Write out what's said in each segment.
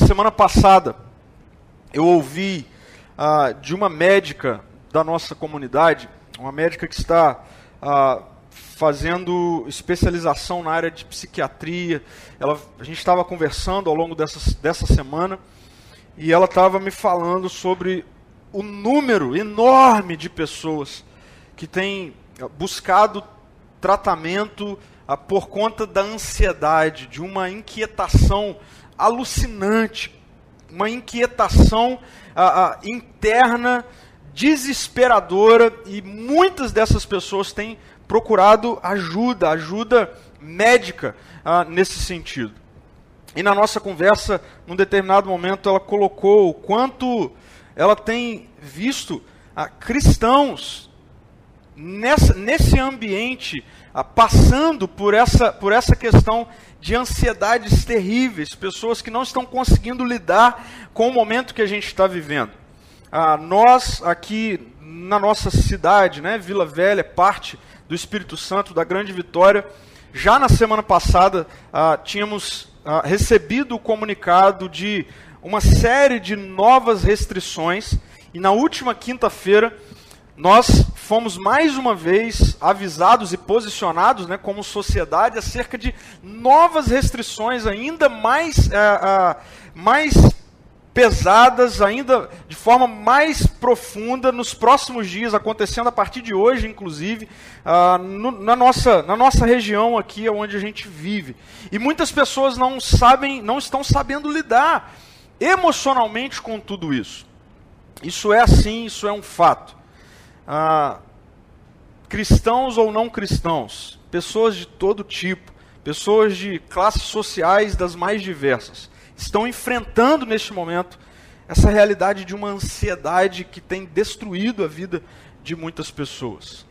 na semana passada eu ouvi ah, de uma médica da nossa comunidade, uma médica que está ah, fazendo especialização na área de psiquiatria. Ela, a gente estava conversando ao longo dessa, dessa semana e ela estava me falando sobre o número enorme de pessoas que têm buscado tratamento ah, por conta da ansiedade, de uma inquietação alucinante, uma inquietação ah, ah, interna desesperadora e muitas dessas pessoas têm procurado ajuda, ajuda médica ah, nesse sentido. E na nossa conversa, num determinado momento, ela colocou o quanto ela tem visto ah, cristãos nessa, nesse ambiente passando por essa, por essa questão de ansiedades terríveis, pessoas que não estão conseguindo lidar com o momento que a gente está vivendo. Ah, nós aqui na nossa cidade, né, Vila Velha, parte do Espírito Santo, da Grande Vitória, já na semana passada ah, tínhamos ah, recebido o comunicado de uma série de novas restrições e na última quinta-feira nós fomos mais uma vez avisados e posicionados, né, como sociedade, acerca de novas restrições ainda mais, é, mais pesadas, ainda de forma mais profunda, nos próximos dias, acontecendo a partir de hoje, inclusive, uh, no, na, nossa, na nossa região aqui, onde a gente vive. E muitas pessoas não sabem, não estão sabendo lidar emocionalmente com tudo isso. Isso é assim, isso é um fato ah, cristãos ou não cristãos, pessoas de todo tipo, pessoas de classes sociais das mais diversas, estão enfrentando neste momento essa realidade de uma ansiedade que tem destruído a vida de muitas pessoas.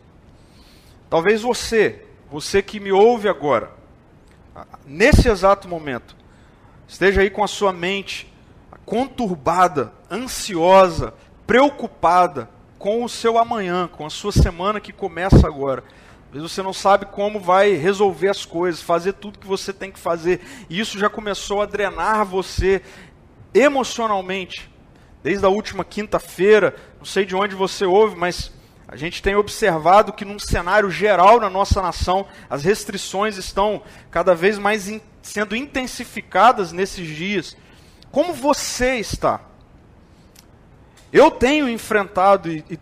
Talvez você, você que me ouve agora, nesse exato momento, esteja aí com a sua mente conturbada, ansiosa, preocupada, com o seu amanhã, com a sua semana que começa agora. Às vezes você não sabe como vai resolver as coisas, fazer tudo que você tem que fazer. E isso já começou a drenar você emocionalmente. Desde a última quinta-feira, não sei de onde você ouve, mas a gente tem observado que num cenário geral na nossa nação, as restrições estão cada vez mais in, sendo intensificadas nesses dias. Como você está? Eu tenho enfrentado e, e,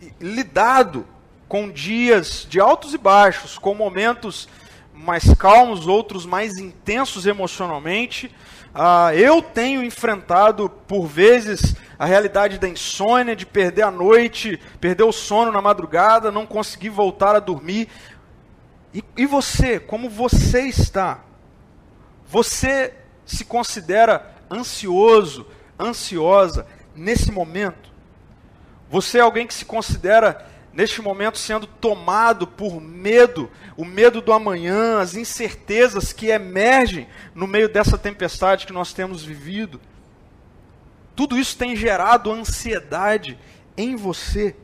e, lidado com dias de altos e baixos, com momentos mais calmos, outros mais intensos emocionalmente. Uh, eu tenho enfrentado, por vezes, a realidade da insônia, de perder a noite, perder o sono na madrugada, não conseguir voltar a dormir. E, e você, como você está? Você se considera ansioso, ansiosa? Nesse momento? Você é alguém que se considera neste momento sendo tomado por medo, o medo do amanhã, as incertezas que emergem no meio dessa tempestade que nós temos vivido? Tudo isso tem gerado ansiedade em você.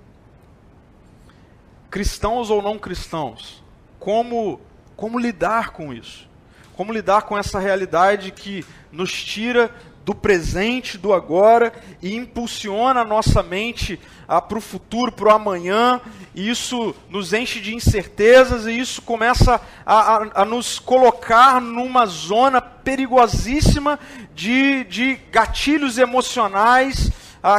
Cristãos ou não cristãos, como como lidar com isso? Como lidar com essa realidade que nos tira do presente, do agora, e impulsiona a nossa mente para o futuro, para o amanhã, e isso nos enche de incertezas, e isso começa a, a, a nos colocar numa zona perigosíssima de, de gatilhos emocionais,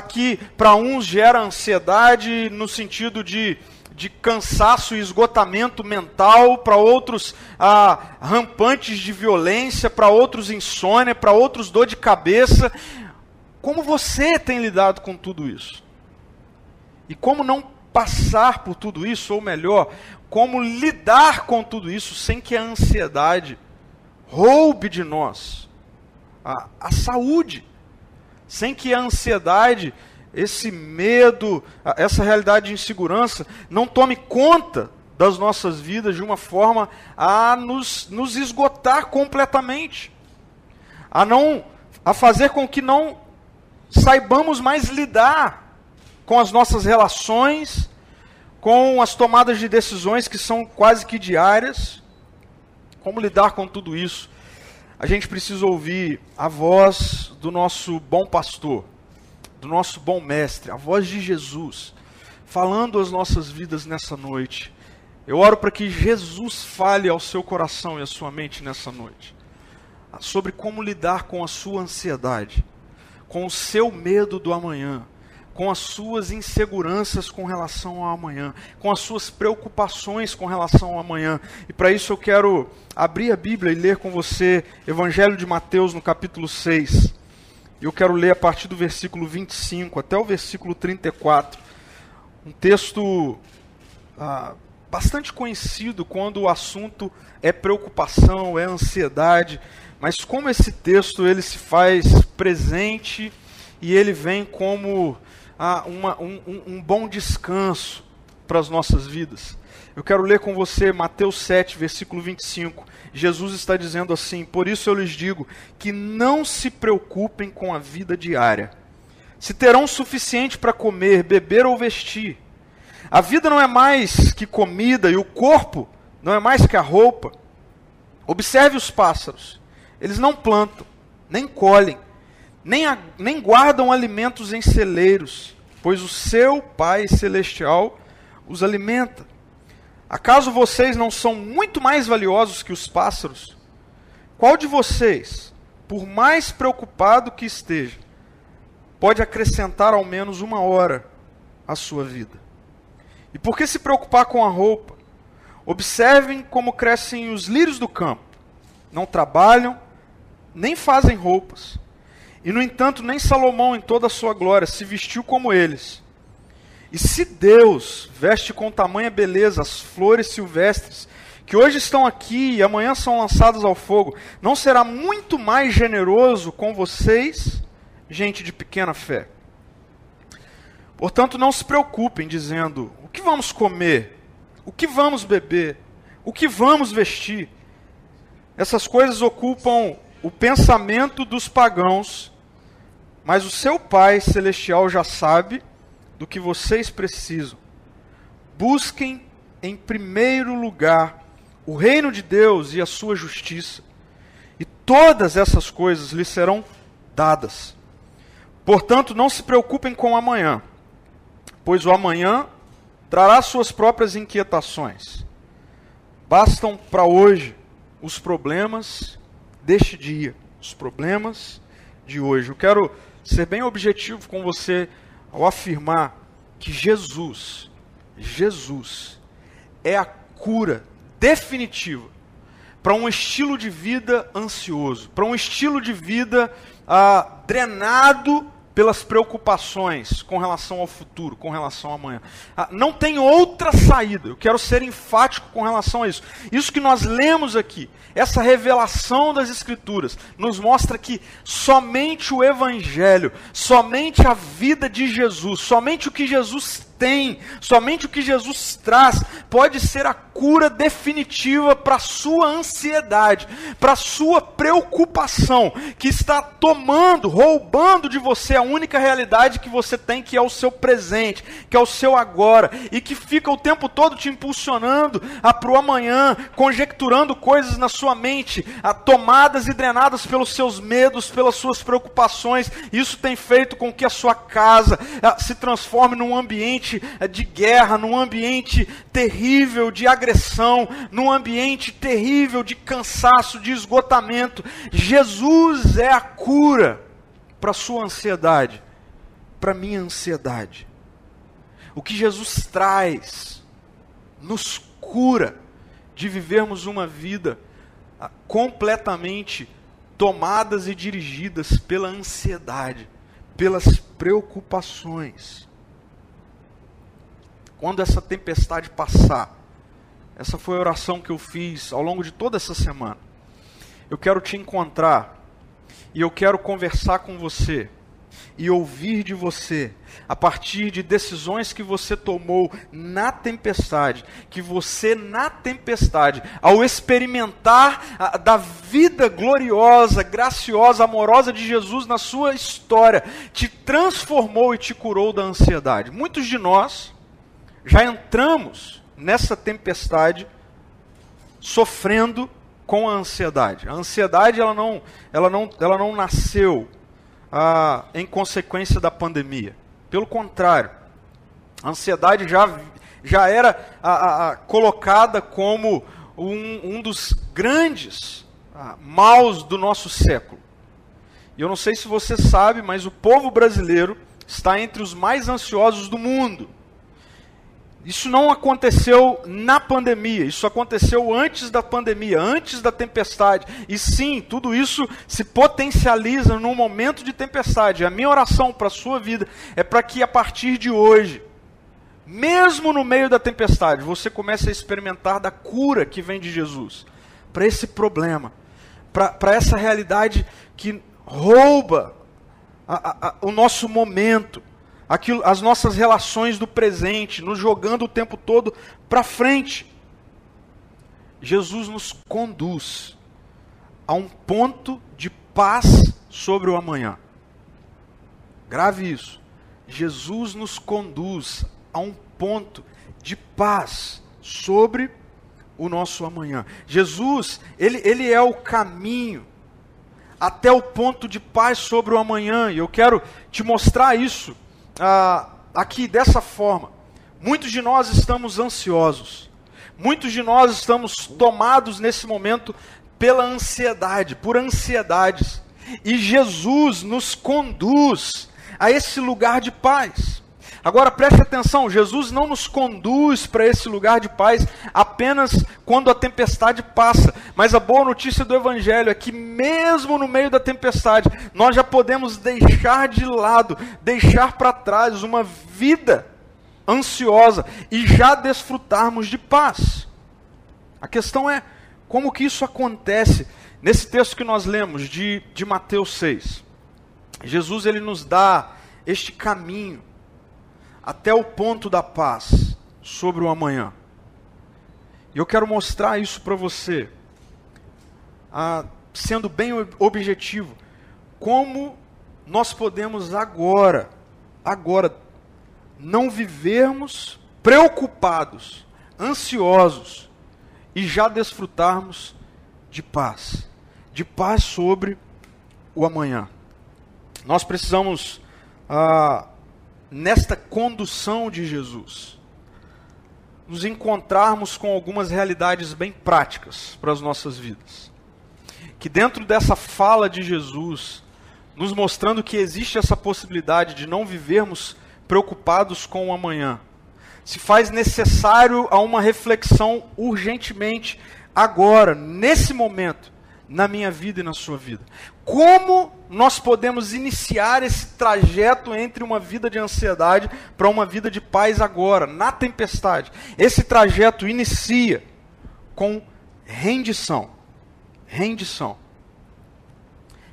que para uns gera ansiedade, no sentido de de cansaço e esgotamento mental, para outros ah, rampantes de violência, para outros insônia, para outros dor de cabeça. Como você tem lidado com tudo isso? E como não passar por tudo isso, ou melhor, como lidar com tudo isso sem que a ansiedade roube de nós a, a saúde, sem que a ansiedade esse medo, essa realidade de insegurança não tome conta das nossas vidas de uma forma a nos, nos esgotar completamente, a não a fazer com que não saibamos mais lidar com as nossas relações, com as tomadas de decisões que são quase que diárias, como lidar com tudo isso. a gente precisa ouvir a voz do nosso bom pastor, do nosso bom mestre, a voz de Jesus, falando as nossas vidas nessa noite. Eu oro para que Jesus fale ao seu coração e à sua mente nessa noite sobre como lidar com a sua ansiedade, com o seu medo do amanhã, com as suas inseguranças com relação ao amanhã, com as suas preocupações com relação ao amanhã. E para isso eu quero abrir a Bíblia e ler com você Evangelho de Mateus no capítulo 6. Eu quero ler a partir do versículo 25 até o versículo 34. Um texto ah, bastante conhecido quando o assunto é preocupação, é ansiedade, mas como esse texto ele se faz presente e ele vem como ah, uma, um, um bom descanso para as nossas vidas. Eu quero ler com você Mateus 7, versículo 25. Jesus está dizendo assim: Por isso eu lhes digo que não se preocupem com a vida diária, se terão suficiente para comer, beber ou vestir. A vida não é mais que comida e o corpo não é mais que a roupa. Observe os pássaros: eles não plantam, nem colhem nem, a, nem guardam alimentos em celeiros, pois o seu Pai Celestial os alimenta. Acaso vocês não são muito mais valiosos que os pássaros? Qual de vocês, por mais preocupado que esteja, pode acrescentar ao menos uma hora à sua vida? E por que se preocupar com a roupa? Observem como crescem os lírios do campo. Não trabalham, nem fazem roupas. E no entanto, nem Salomão, em toda a sua glória, se vestiu como eles. E se Deus veste com tamanha beleza as flores silvestres, que hoje estão aqui e amanhã são lançadas ao fogo, não será muito mais generoso com vocês, gente de pequena fé? Portanto, não se preocupem dizendo: o que vamos comer? O que vamos beber? O que vamos vestir? Essas coisas ocupam o pensamento dos pagãos mas o seu Pai Celestial já sabe do que vocês precisam. Busquem em primeiro lugar o reino de Deus e a sua justiça, e todas essas coisas lhes serão dadas. Portanto, não se preocupem com o amanhã, pois o amanhã trará suas próprias inquietações. Bastam para hoje os problemas deste dia, os problemas de hoje. Eu quero ser bem objetivo com você ao afirmar que Jesus, Jesus, é a cura definitiva para um estilo de vida ansioso, para um estilo de vida ah, drenado pelas preocupações com relação ao futuro, com relação ao amanhã. Ah, não tem outra saída. Eu quero ser enfático com relação a isso. Isso que nós lemos aqui, essa revelação das Escrituras, nos mostra que somente o Evangelho, somente a vida de Jesus, somente o que Jesus tem, somente o que Jesus traz, pode ser a cura definitiva para a sua ansiedade, para a sua preocupação, que está tomando, roubando de você a única realidade que você tem, que é o seu presente, que é o seu agora, e que fica o tempo todo te impulsionando para o amanhã, conjecturando coisas na sua mente, a, tomadas e drenadas pelos seus medos, pelas suas preocupações. Isso tem feito com que a sua casa a, se transforme num ambiente ambiente de guerra, num ambiente terrível de agressão, num ambiente terrível de cansaço, de esgotamento. Jesus é a cura para a sua ansiedade, para a minha ansiedade. O que Jesus traz nos cura de vivermos uma vida ah, completamente tomadas e dirigidas pela ansiedade, pelas preocupações quando essa tempestade passar, essa foi a oração que eu fiz ao longo de toda essa semana. Eu quero te encontrar e eu quero conversar com você e ouvir de você, a partir de decisões que você tomou na tempestade, que você na tempestade, ao experimentar a, da vida gloriosa, graciosa, amorosa de Jesus na sua história, te transformou e te curou da ansiedade. Muitos de nós já entramos nessa tempestade sofrendo com a ansiedade. A ansiedade ela não, ela não, ela não nasceu ah, em consequência da pandemia. Pelo contrário, a ansiedade já, já era colocada como um, um dos grandes ah, maus do nosso século. E eu não sei se você sabe, mas o povo brasileiro está entre os mais ansiosos do mundo. Isso não aconteceu na pandemia, isso aconteceu antes da pandemia, antes da tempestade. E sim, tudo isso se potencializa num momento de tempestade. A minha oração para a sua vida é para que a partir de hoje, mesmo no meio da tempestade, você comece a experimentar da cura que vem de Jesus para esse problema, para essa realidade que rouba a, a, o nosso momento aquilo, as nossas relações do presente, nos jogando o tempo todo para frente. Jesus nos conduz a um ponto de paz sobre o amanhã. Grave isso. Jesus nos conduz a um ponto de paz sobre o nosso amanhã. Jesus, ele, ele é o caminho até o ponto de paz sobre o amanhã. E eu quero te mostrar isso ah, aqui dessa forma. Muitos de nós estamos ansiosos. Muitos de nós estamos tomados nesse momento pela ansiedade, por ansiedades. E Jesus nos conduz a esse lugar de paz. Agora preste atenção: Jesus não nos conduz para esse lugar de paz apenas quando a tempestade passa. Mas a boa notícia do Evangelho é que, mesmo no meio da tempestade, nós já podemos deixar de lado, deixar para trás uma vida ansiosa e já desfrutarmos de paz. A questão é como que isso acontece nesse texto que nós lemos de, de Mateus 6. Jesus ele nos dá este caminho até o ponto da paz sobre o amanhã. E eu quero mostrar isso para você, ah, sendo bem objetivo, como nós podemos agora, agora, não vivermos preocupados, ansiosos e já desfrutarmos de paz, de paz sobre o amanhã. Nós precisamos ah, nesta condução de Jesus, nos encontrarmos com algumas realidades bem práticas para as nossas vidas. Que dentro dessa fala de Jesus, nos mostrando que existe essa possibilidade de não vivermos preocupados com o amanhã, se faz necessário a uma reflexão urgentemente agora, nesse momento, na minha vida e na sua vida. Como nós podemos iniciar esse trajeto entre uma vida de ansiedade para uma vida de paz agora, na tempestade? Esse trajeto inicia com rendição. Rendição.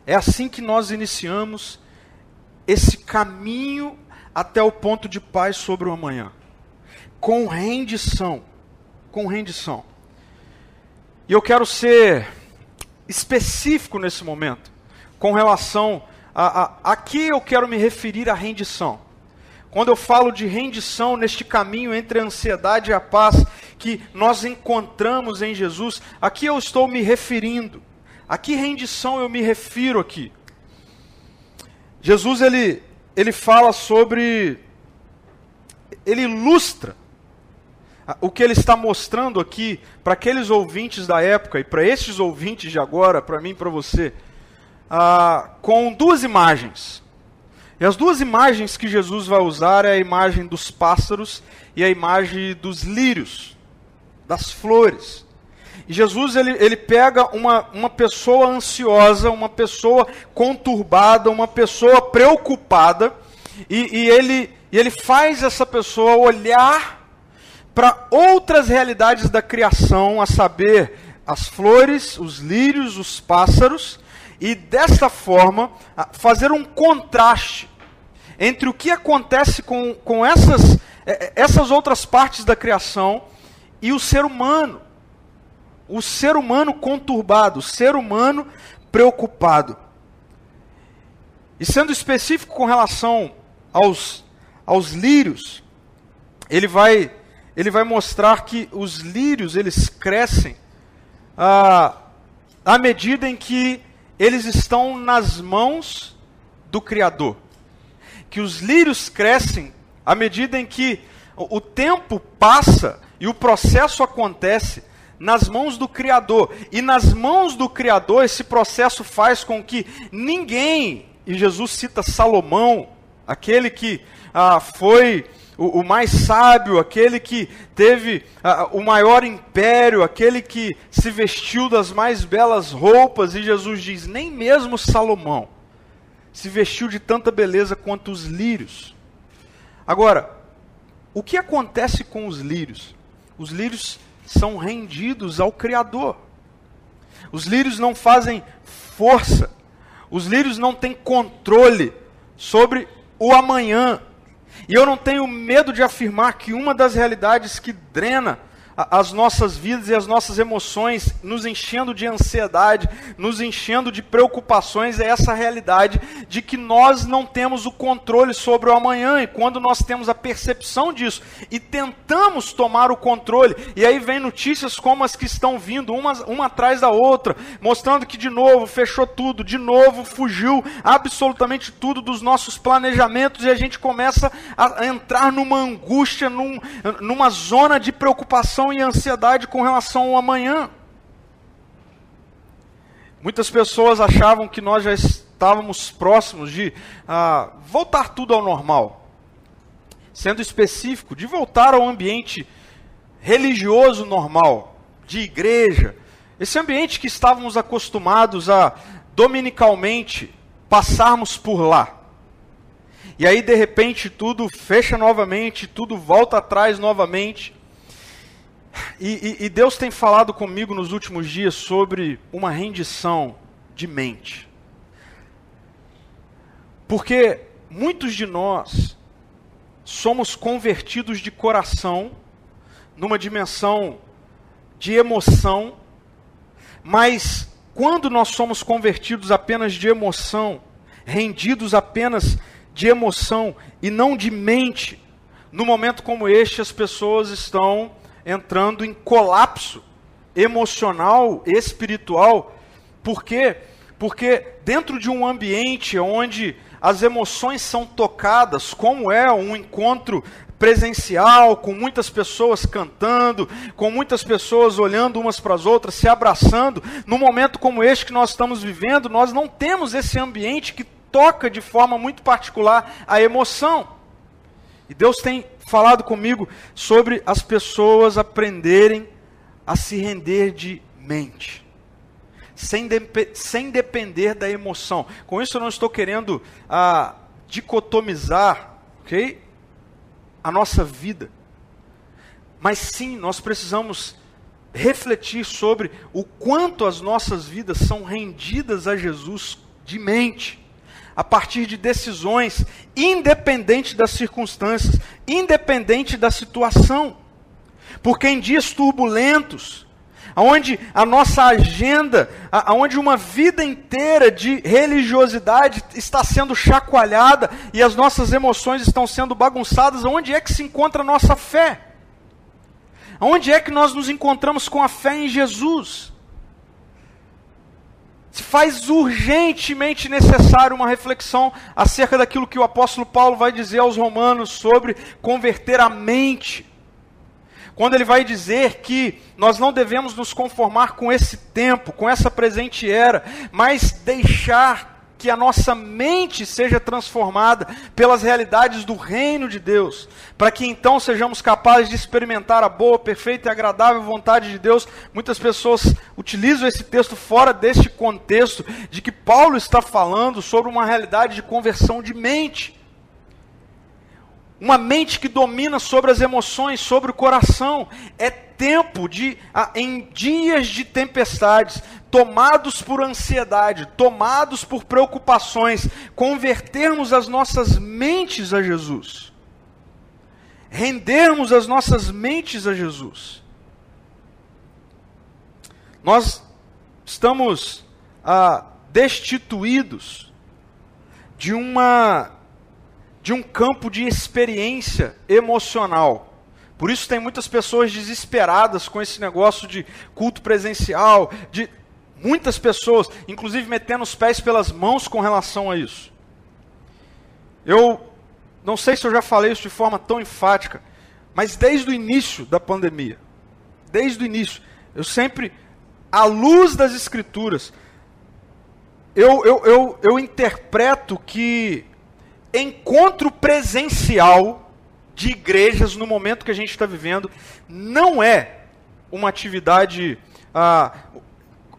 É assim que nós iniciamos esse caminho até o ponto de paz sobre o amanhã. Com rendição. Com rendição. E eu quero ser específico nesse momento, com relação a, a. Eu quero me referir à rendição. Quando eu falo de rendição neste caminho entre a ansiedade e a paz que nós encontramos em Jesus, aqui eu estou me referindo. A que rendição eu me refiro aqui? Jesus ele, ele fala sobre. Ele ilustra o que ele está mostrando aqui para aqueles ouvintes da época e para esses ouvintes de agora, para mim e para você, ah, com duas imagens. E as duas imagens que Jesus vai usar é a imagem dos pássaros e a imagem dos lírios, das flores. E Jesus ele, ele pega uma, uma pessoa ansiosa, uma pessoa conturbada, uma pessoa preocupada, e, e ele, e ele faz essa pessoa olhar para outras realidades da criação, a saber, as flores, os lírios, os pássaros, e desta forma fazer um contraste entre o que acontece com, com essas, é, é, essas outras partes da criação e o ser humano. O ser humano conturbado, o ser humano preocupado. E sendo específico com relação aos, aos lírios, ele vai ele vai mostrar que os lírios eles crescem ah, à medida em que eles estão nas mãos do Criador. Que os lírios crescem à medida em que o tempo passa e o processo acontece nas mãos do Criador. E nas mãos do Criador, esse processo faz com que ninguém, e Jesus cita Salomão, aquele que ah, foi o, o, mais sábio, aquele que teve o maior império, aquele que se vestiu das mais belas roupas, e Jesus diz: nem mesmo Salomão se vestiu de tanta beleza quanto os lírios. Agora, o que acontece com os lírios? Os lírios são rendidos ao Criador. Os lírios não fazem força. Os lírios não têm controle sobre o amanhã. E eu não tenho medo de afirmar que uma das realidades que drena as nossas vidas e as nossas emoções, nos enchendo de ansiedade, nos enchendo de preocupações, é essa realidade de que nós não temos o controle sobre o amanhã, e quando nós temos a percepção disso e tentamos tomar o controle, e aí vem notícias como as que estão vindo, uma, uma atrás da outra, mostrando que de novo fechou tudo, de novo fugiu absolutamente tudo dos nossos planejamentos, e a gente começa a entrar numa angústia, num, numa zona de preocupação e ansiedade com relação ao amanhã. Muitas pessoas achavam que nós já estávamos próximos de ah, voltar tudo ao normal. Sendo específico, de voltar ao ambiente religioso normal, de igreja. Esse ambiente que estávamos acostumados a dominicalmente passarmos por lá. E aí, de repente, tudo fecha novamente, tudo volta atrás novamente. E, e, e, Deus tem falado comigo nos últimos dias sobre uma rendição de mente. Porque muitos de nós somos convertidos de coração, numa dimensão de emoção, mas quando nós somos convertidos apenas de emoção, rendidos apenas de emoção e não de mente, no momento como este, as pessoas estão entrando em colapso emocional, espiritual. Por quê? Porque dentro de um ambiente onde as emoções são tocadas, como é um encontro presencial, com muitas pessoas cantando, com muitas pessoas olhando umas para as outras, se abraçando, num momento como este que nós estamos vivendo, nós não temos esse ambiente que toca de forma muito particular a emoção. E Deus tem falado comigo sobre as pessoas aprenderem a se render de mente, sem, de, sem depender da emoção. Com isso, eu não estou querendo ah, dicotomizar ok, a nossa vida, mas sim, nós precisamos refletir sobre o quanto as nossas vidas são rendidas a Jesus de mente a partir de decisões, independente das circunstâncias, independente da situação. Porque em dias turbulentos, onde a nossa agenda, onde uma vida inteira de religiosidade está sendo chacoalhada e as nossas emoções estão sendo bagunçadas, onde é que se encontra a nossa fé? Onde é que nós nos encontramos com a fé em Jesus? Faz urgentemente necessário uma reflexão acerca daquilo que o apóstolo Paulo vai dizer aos romanos sobre converter a mente. Quando ele vai dizer que nós não devemos nos conformar com esse tempo, com essa presente era, mas deixar que a nossa mente seja transformada pelas realidades do reino de Deus, para que então sejamos capazes de experimentar a boa, perfeita e agradável vontade de Deus. Muitas pessoas utilizam esse texto fora deste contexto de que Paulo está falando sobre uma realidade de conversão de mente. Uma mente que domina sobre as emoções, sobre o coração. É tempo de, em dias de tempestades, tomados por ansiedade, tomados por preocupações, convertermos as nossas mentes a Jesus. Rendermos as nossas mentes a Jesus. Nós estamos ah, destituídos de uma de um campo de experiência emocional. Por isso tem muitas pessoas desesperadas com esse negócio de culto presencial, de Muitas pessoas, inclusive metendo os pés pelas mãos com relação a isso. Eu não sei se eu já falei isso de forma tão enfática, mas desde o início da pandemia, desde o início, eu sempre, à luz das Escrituras, eu, eu, eu, eu interpreto que encontro presencial de igrejas no momento que a gente está vivendo não é uma atividade, ah,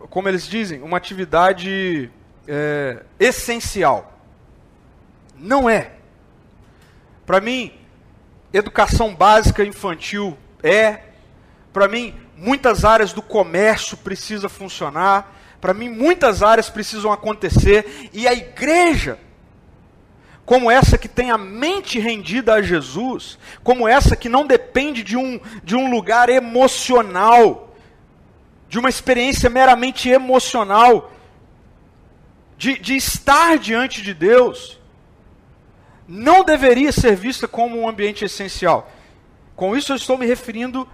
como eles dizem, uma atividade é, essencial. Não é. Para mim, educação básica infantil é. Para mim, muitas áreas do comércio precisam funcionar. Para mim, muitas áreas precisam acontecer. E a igreja, como essa que tem a mente rendida a Jesus, como essa que não depende de um, de um lugar emocional, de uma experiência meramente emocional, de, de estar diante de Deus não deveria ser vista como um ambiente essencial. Com isso eu estou me referindo,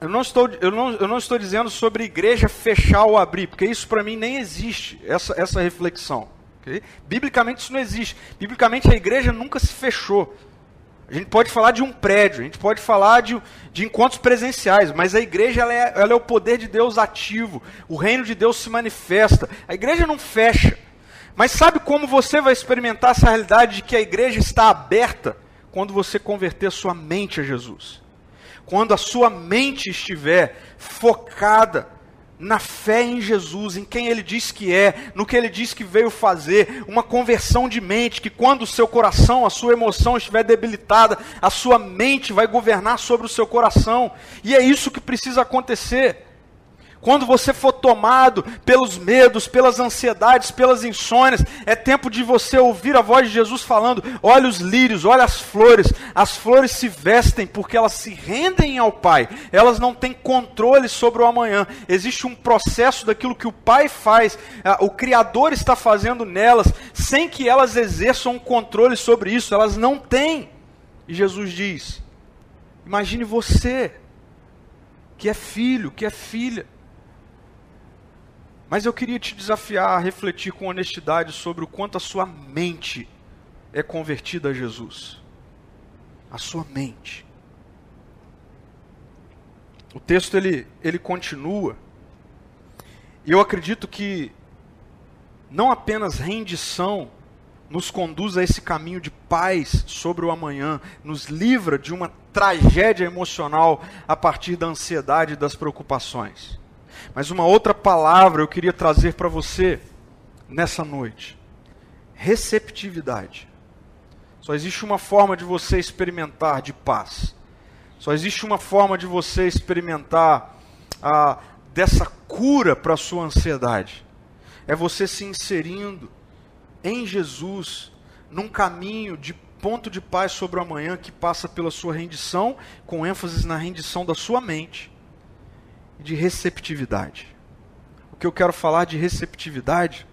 eu não estou, eu não, eu não estou dizendo sobre igreja fechar ou abrir, porque isso para mim nem existe, essa, essa reflexão. Okay? Biblicamente isso não existe. Biblicamente a igreja nunca se fechou. A gente pode falar de um prédio, a gente pode falar de, de encontros presenciais, mas a igreja ela é, ela é o poder de Deus ativo, o reino de Deus se manifesta. A igreja não fecha. Mas sabe como você vai experimentar essa realidade de que a igreja está aberta? Quando você converter sua mente a Jesus. Quando a sua mente estiver focada na fé em Jesus, em quem ele diz que é, no que ele diz que veio fazer, uma conversão de mente, que quando o seu coração, a sua emoção estiver debilitada, a sua mente vai governar sobre o seu coração. E é isso que precisa acontecer. Quando você for tomado pelos medos, pelas ansiedades, pelas insônias, é tempo de você ouvir a voz de Jesus falando: olha os lírios, olha as flores. As flores se vestem porque elas se rendem ao Pai. Elas não têm controle sobre o amanhã. Existe um processo daquilo que o Pai faz, o Criador está fazendo nelas, sem que elas exerçam um controle sobre isso. Elas não têm. E Jesus diz: imagine você, que é filho, que é filha mas eu queria te desafiar a refletir com honestidade sobre o quanto a sua mente é convertida a Jesus. A sua mente. O texto ele, ele continua. E eu acredito que não apenas rendição nos conduz a esse caminho de paz sobre o amanhã, nos livra de uma tragédia emocional a partir da ansiedade e das preocupações. Mas uma outra palavra eu queria trazer para você nessa noite: receptividade. Só existe uma forma de você experimentar de paz. Só existe uma forma de você experimentar ah, dessa cura para a sua ansiedade. É você se inserindo em Jesus, num caminho de ponto de paz sobre o amanhã que passa pela sua rendição, com ênfase na rendição da sua mente de receptividade. O que eu quero falar de receptividade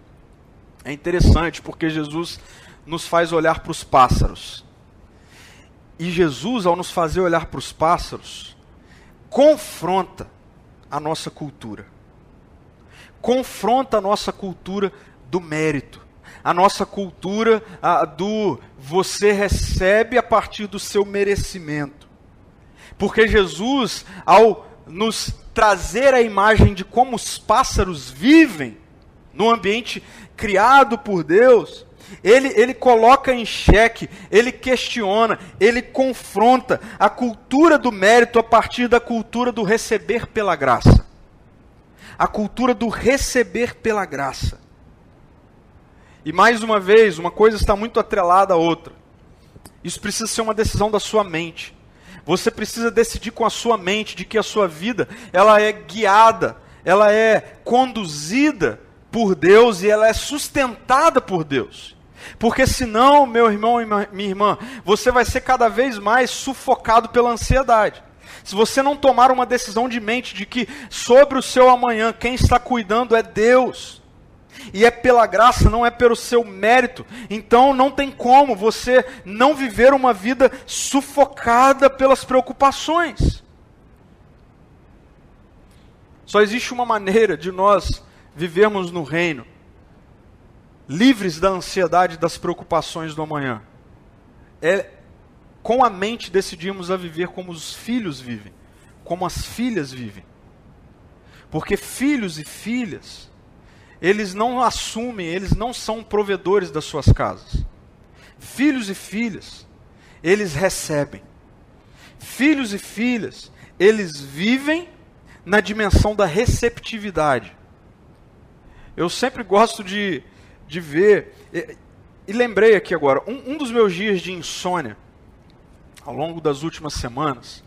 é interessante porque Jesus nos faz olhar para os pássaros. E Jesus, ao nos fazer olhar para os pássaros, confronta a nossa cultura. Confronta a nossa cultura do mérito. A nossa cultura a, do você recebe a partir do seu merecimento. Porque Jesus, ao nos trazer a imagem de como os pássaros vivem no ambiente criado por Deus, ele, ele coloca em xeque, ele questiona, ele confronta a cultura do mérito a partir da cultura do receber pela graça. A cultura do receber pela graça. E mais uma vez, uma coisa está muito atrelada à outra. Isso precisa ser uma decisão da sua mente. Você precisa decidir com a sua mente de que a sua vida ela é guiada, ela é conduzida por Deus e ela é sustentada por Deus. Porque senão, meu irmão e minha irmã, você vai ser cada vez mais sufocado pela ansiedade. Se você não tomar uma decisão de mente de que sobre o seu amanhã quem está cuidando é Deus, e é pela graça, não é pelo seu mérito. Então não tem como você não viver uma vida sufocada pelas preocupações. Só existe uma maneira de nós vivermos no reino, livres da ansiedade das preocupações do amanhã. É com a mente decidimos a viver como os filhos vivem, como as filhas vivem. Porque filhos e filhas, eles não assumem, eles não são provedores das suas casas. Filhos e filhas, eles recebem. Filhos e filhas, eles vivem na dimensão da receptividade. Eu sempre gosto de de ver. E, e lembrei aqui agora, um, um dos meus dias de insônia, ao longo das últimas semanas,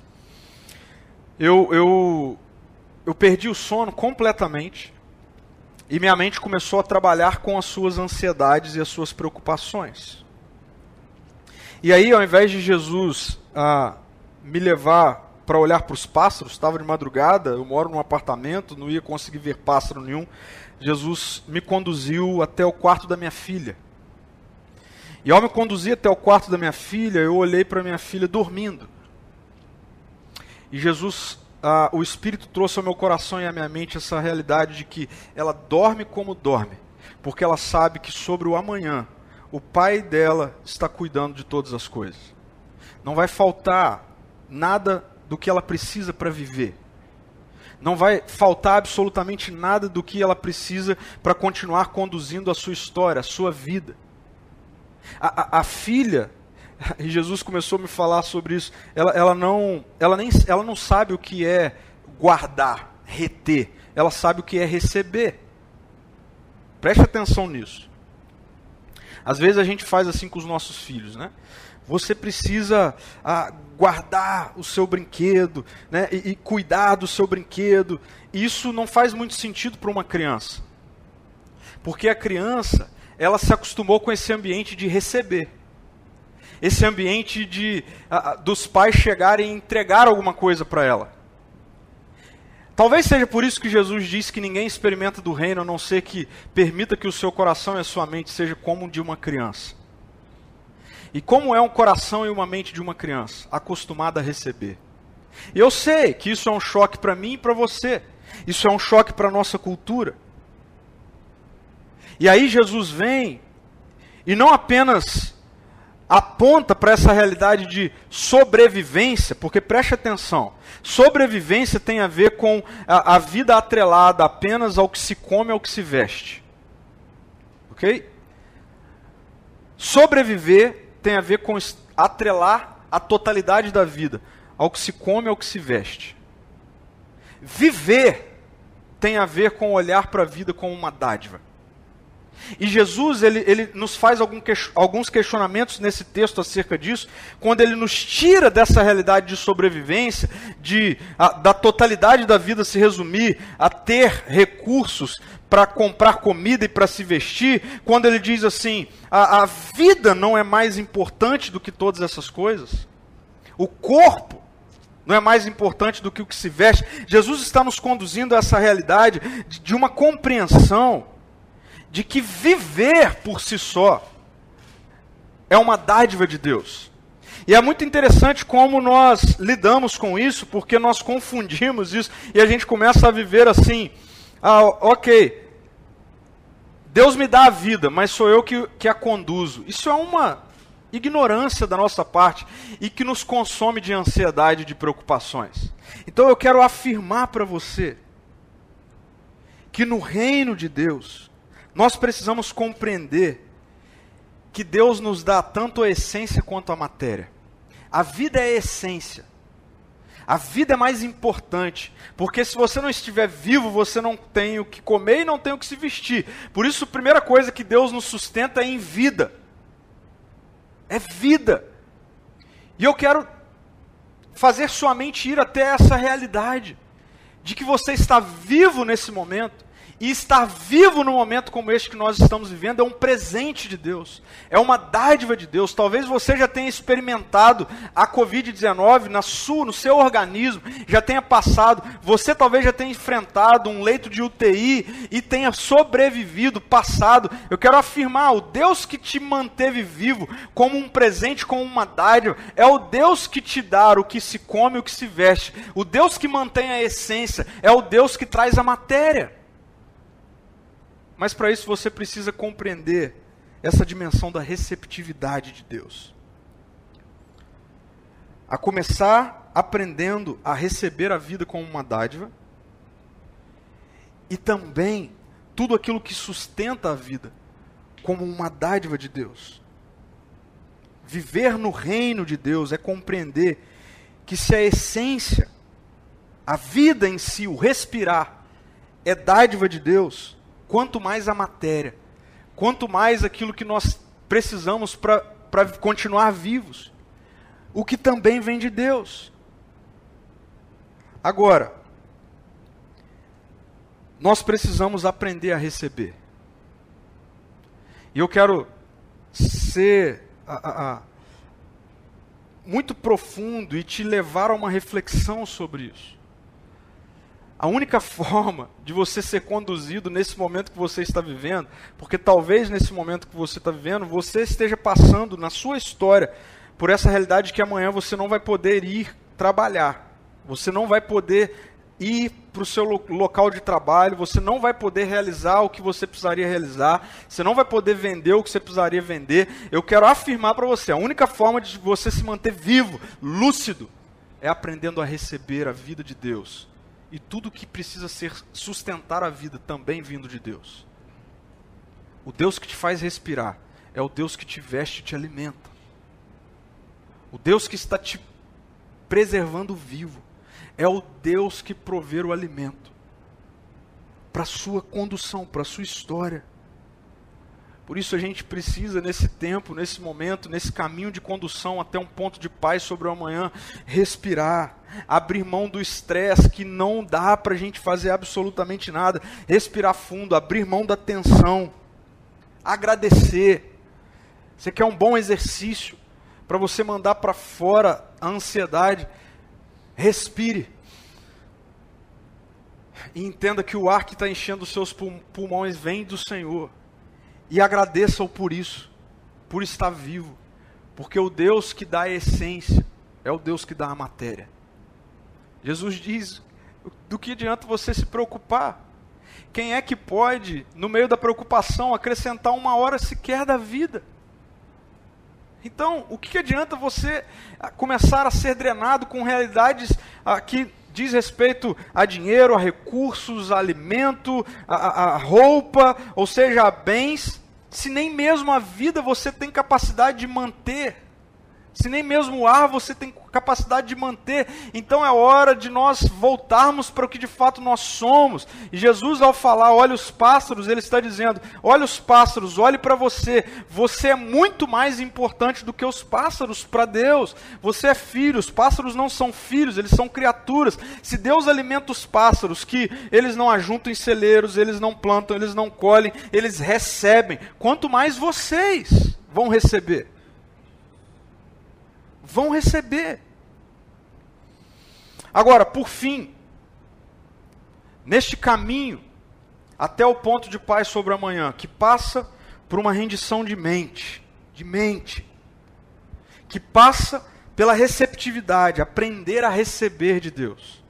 eu, eu, eu perdi o sono completamente e minha mente começou a trabalhar com as suas ansiedades e as suas preocupações. E aí, ao invés de Jesus ah, me levar para olhar para os pássaros, estava de madrugada, eu moro num apartamento, não ia conseguir ver pássaro nenhum. Jesus me conduziu até o quarto da minha filha. E ao me conduzir até o quarto da minha filha, eu olhei para minha filha dormindo. E Jesus, ah, o Espírito trouxe ao meu coração e à minha mente essa realidade de que ela dorme como dorme, porque ela sabe que sobre o amanhã, o pai dela está cuidando de todas as coisas. Não vai faltar nada do que ela precisa para viver. Não vai faltar absolutamente nada do que ela precisa para continuar conduzindo a sua história, a sua vida. A, a, a, filha, e Jesus começou a me falar sobre isso, ela, ela, não, ela, nem, ela não sabe o que é guardar, reter, ela sabe o que é receber. Preste atenção nisso. Às vezes a gente faz assim com os nossos filhos, né? Você precisa ah, guardar o seu brinquedo, né, e, e cuidar do seu brinquedo. Isso não faz muito sentido para uma criança. Porque a criança, ela se acostumou com esse ambiente de receber. Esse ambiente de ah, dos pais chegarem e entregar alguma coisa para ela. Talvez seja por isso que Jesus disse que ninguém experimenta do reino a não ser que permita que o seu coração e a sua mente seja como de uma criança. E como é um coração e uma mente de uma criança, acostumada a receber. Eu sei que isso é um choque para mim e para você. Isso é um choque para a nossa cultura. E aí Jesus vem e não apenas aponta para essa realidade de sobrevivência, porque preste atenção, sobrevivência tem a ver com a, a vida atrelada apenas ao que se come ao que se veste. Ok? Sobreviver tem a ver com atrelar a totalidade da vida ao que se come, ao que se veste. Viver tem a ver com olhar para a vida como uma dádiva. E Jesus ele, ele nos faz alguns questionamentos nesse texto acerca disso, quando ele nos tira dessa realidade de sobrevivência, de a, da totalidade da vida se resumir a ter recursos para comprar comida e para se vestir, quando ele diz assim: a, a vida não é mais importante do que todas essas coisas, o corpo não é mais importante do que o que se veste. Jesus está nos conduzindo a essa realidade de, de uma compreensão de que viver por si só é uma dádiva de Deus. E é muito interessante como nós lidamos com isso, porque nós confundimos isso e a gente começa a viver assim: ah, ok, Deus me dá a vida, mas sou eu que, que a conduzo. Isso é uma ignorância da nossa parte e que nos consome de ansiedade e de preocupações. Então eu quero afirmar para você que no reino de Deus, nós precisamos compreender que Deus nos dá tanto a essência quanto a matéria. A vida é a essência. A vida é mais importante, porque se você não estiver vivo, você não tem o que comer e não tem o que se vestir. Por isso, a primeira coisa que Deus nos sustenta é em vida. É vida. E eu quero fazer sua mente ir até essa realidade de que você está vivo nesse momento e estar vivo no momento como este que nós estamos vivendo é um presente de Deus, é uma dádiva de Deus. Talvez você já tenha experimentado a Covid-19 na sua, no seu organismo, já tenha passado. Você talvez já tenha enfrentado um leito de UTI e tenha sobrevivido, passado. Eu quero afirmar: o Deus que te manteve vivo como um presente, como uma dádiva, é o Deus que te dá o que se come o que se veste. O Deus que mantém a essência é o Deus que traz a matéria. Mas para isso você precisa compreender essa dimensão da receptividade de Deus. A começar aprendendo a receber a vida como uma dádiva e também tudo aquilo que sustenta a vida como uma dádiva de Deus. Viver no reino de Deus é compreender que se a essência, a vida em si, o respirar, é dádiva de Deus, quanto mais a matéria, quanto mais aquilo que nós precisamos para continuar vivos, o que também vem de Deus. Agora, nós precisamos aprender a receber. E eu quero ser a, a, a, muito profundo e te levar a uma reflexão sobre isso. A única forma de você ser conduzido nesse momento que você está vivendo, porque talvez nesse momento que você está vivendo, você esteja passando na sua história por essa realidade que amanhã você não vai poder ir trabalhar, você não vai poder ir para o seu local de trabalho, você não vai poder realizar o que você precisaria realizar, você não vai poder vender o que você precisaria vender. Eu quero afirmar para você: a única forma de você se manter vivo, lúcido, é aprendendo a receber a vida de Deus e tudo que precisa ser sustentar a vida também vindo de Deus. O Deus que te faz respirar é o Deus que te veste e te alimenta. O Deus que está te preservando vivo é o Deus que provê o alimento para sua condução, para sua história. Por isso a gente precisa, nesse tempo, nesse momento, nesse caminho de condução até um ponto de paz sobre o amanhã, respirar, abrir mão do estresse que não dá para a gente fazer absolutamente nada, respirar fundo, abrir mão da tensão, agradecer. Você quer um bom exercício para você mandar para fora a ansiedade? Respire. E entenda que o ar que está enchendo os seus pulmões vem do Senhor. E agradeça-o por isso, por estar vivo. Porque o Deus que dá a essência é o Deus que dá a matéria. Jesus diz: do que adianta você se preocupar? Quem é que pode, no meio da preocupação, acrescentar uma hora sequer da vida? Então, o que adianta você ah, começar a ser drenado com realidades ah, que diz respeito a dinheiro, a recursos, a alimento, a, a roupa, ou seja, a bens, se nem mesmo a vida você tem capacidade de manter, se nem mesmo o ar você tem capacidade de manter, então é hora de nós voltarmos para o que de fato nós somos. E Jesus, ao falar, olha os pássaros, ele está dizendo: olha os pássaros, olhe para você. Você é muito mais importante do que os pássaros para Deus. Você é filho, os pássaros não são filhos, eles são criaturas. Se Deus alimenta os pássaros, que eles não ajuntam em celeiros, eles não plantam, eles não colhem, eles recebem, quanto mais vocês vão receber vão receber. Agora, por fim, neste caminho até o ponto de paz sobre amanhã, que passa por uma rendição de mente, de mente, que passa pela receptividade, aprender a receber de Deus.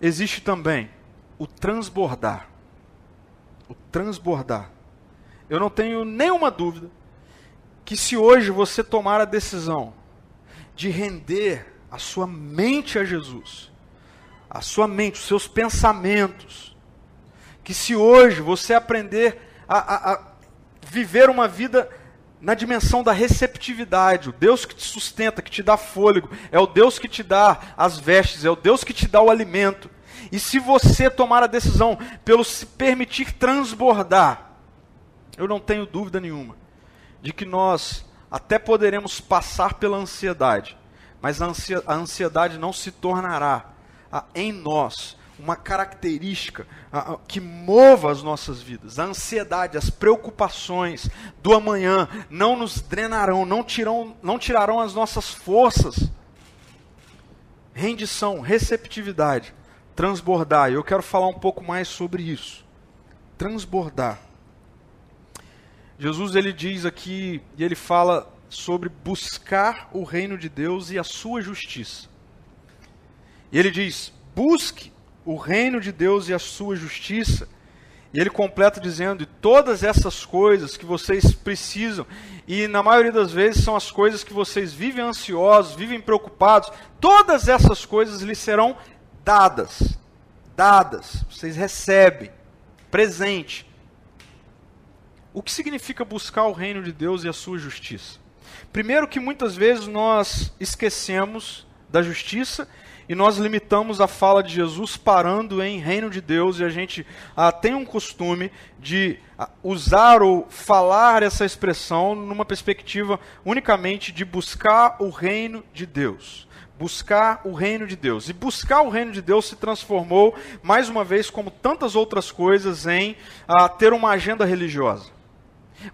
Existe também o transbordar. O transbordar. Eu não tenho nenhuma dúvida que se hoje você tomar a decisão de render a sua mente a Jesus, a sua mente, os seus pensamentos. Que se hoje você aprender a, a, a viver uma vida na dimensão da receptividade, o Deus que te sustenta, que te dá fôlego, é o Deus que te dá as vestes, é o Deus que te dá o alimento. E se você tomar a decisão pelo se permitir transbordar, eu não tenho dúvida nenhuma de que nós até poderemos passar pela ansiedade, mas a ansiedade não se tornará em nós uma característica que mova as nossas vidas. A ansiedade, as preocupações do amanhã não nos drenarão, não, tirarão, não tirarão as nossas forças. Rendição, receptividade, transbordar. Eu quero falar um pouco mais sobre isso. Transbordar. Jesus ele diz aqui, e ele fala sobre buscar o reino de Deus e a sua justiça. E ele diz: busque o reino de Deus e a sua justiça, E ele completa dizendo: e todas essas coisas que vocês precisam, e na maioria das vezes são as coisas que vocês vivem ansiosos, vivem preocupados, todas essas coisas lhes serão dadas. Dadas. Vocês recebem. Presente. O que significa buscar o reino de Deus e a sua justiça? Primeiro, que muitas vezes nós esquecemos da justiça e nós limitamos a fala de Jesus parando em reino de Deus, e a gente ah, tem um costume de ah, usar ou falar essa expressão numa perspectiva unicamente de buscar o reino de Deus. Buscar o reino de Deus. E buscar o reino de Deus se transformou, mais uma vez, como tantas outras coisas, em ah, ter uma agenda religiosa.